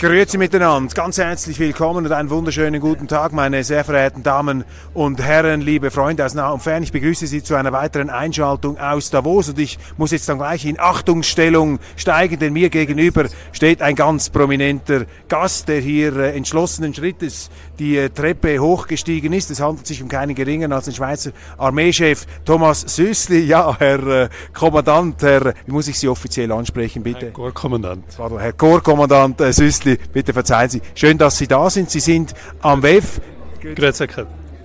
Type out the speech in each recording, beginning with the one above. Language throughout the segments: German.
Grüezi miteinander, ganz herzlich willkommen und einen wunderschönen guten Tag, meine sehr verehrten Damen und Herren, liebe Freunde aus nah und fern. Ich begrüße Sie zu einer weiteren Einschaltung aus Davos und ich muss jetzt dann gleich in Achtungsstellung steigen, denn mir gegenüber steht ein ganz prominenter Gast, der hier äh, entschlossenen Schrittes die äh, Treppe hochgestiegen ist. Es handelt sich um keinen geringeren als den Schweizer Armeechef Thomas Süßli. Ja, Herr äh, Kommandant, Herr, wie muss ich Sie offiziell ansprechen, bitte? Herr Korpskommandant. Pardon, Herr Korpskommandant Süßli, bitte verzeihen Sie. Schön, dass Sie da sind. Sie sind am WEF. Grüezi.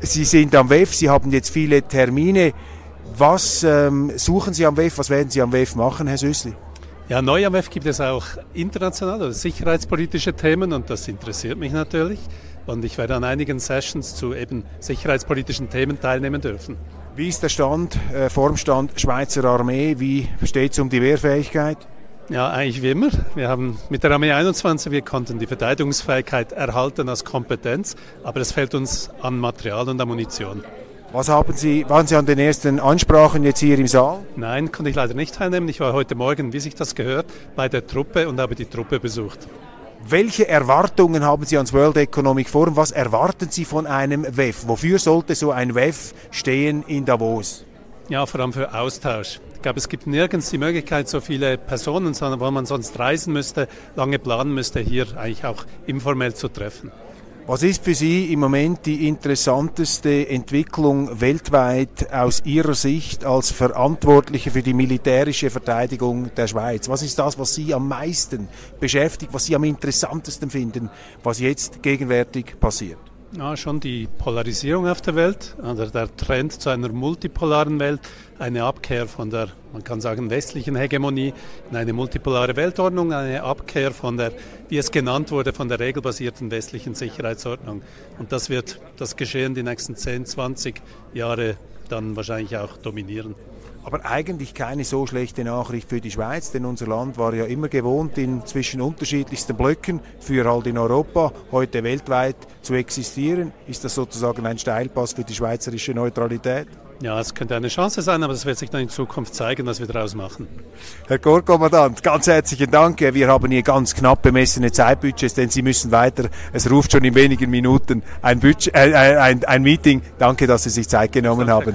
Sie sind am WEF, Sie haben jetzt viele Termine. Was ähm, suchen Sie am WEF? Was werden Sie am WEF machen, Herr Süßli? Ja, neu am WEF gibt es auch internationale oder sicherheitspolitische Themen und das interessiert mich natürlich. Und ich werde an einigen Sessions zu eben sicherheitspolitischen Themen teilnehmen dürfen. Wie ist der Stand, äh, Formstand Schweizer Armee? Wie steht es um die Wehrfähigkeit? Ja, eigentlich wie immer. Wir haben mit der Armee 21, wir konnten die Verteidigungsfähigkeit erhalten als Kompetenz, aber es fehlt uns an Material und an Munition. Was haben Sie, waren Sie an den ersten Ansprachen jetzt hier im Saal? Nein, konnte ich leider nicht teilnehmen. Ich war heute Morgen, wie sich das gehört, bei der Truppe und habe die Truppe besucht. Welche Erwartungen haben Sie ans World Economic Forum? Was erwarten Sie von einem WEF? Wofür sollte so ein WEF stehen in Davos? Ja, vor allem für Austausch. Ich glaube, es gibt nirgends die Möglichkeit, so viele Personen, sondern wo man sonst reisen müsste, lange planen müsste, hier eigentlich auch informell zu treffen. Was ist für Sie im Moment die interessanteste Entwicklung weltweit aus Ihrer Sicht als Verantwortliche für die militärische Verteidigung der Schweiz? Was ist das, was Sie am meisten beschäftigt, was Sie am interessantesten finden, was jetzt gegenwärtig passiert? Ja, schon die Polarisierung auf der Welt, oder der Trend zu einer multipolaren Welt, eine Abkehr von der, man kann sagen, westlichen Hegemonie in eine multipolare Weltordnung, eine Abkehr von der, wie es genannt wurde, von der regelbasierten westlichen Sicherheitsordnung. Und das wird das Geschehen die nächsten 10, 20 Jahre dann wahrscheinlich auch dominieren. Aber eigentlich keine so schlechte Nachricht für die Schweiz, denn unser Land war ja immer gewohnt, in zwischen unterschiedlichsten Blöcken, früher halt in Europa, heute weltweit zu existieren. Ist das sozusagen ein Steilpass für die schweizerische Neutralität? Ja, es könnte eine Chance sein, aber es wird sich dann in Zukunft zeigen, was wir daraus machen. Herr Korpskommandant, ganz herzlichen Dank. Wir haben hier ganz knapp bemessene Zeitbudgets, denn Sie müssen weiter. Es ruft schon in wenigen Minuten ein, Budget, äh, ein, ein Meeting. Danke, dass Sie sich Zeit genommen haben.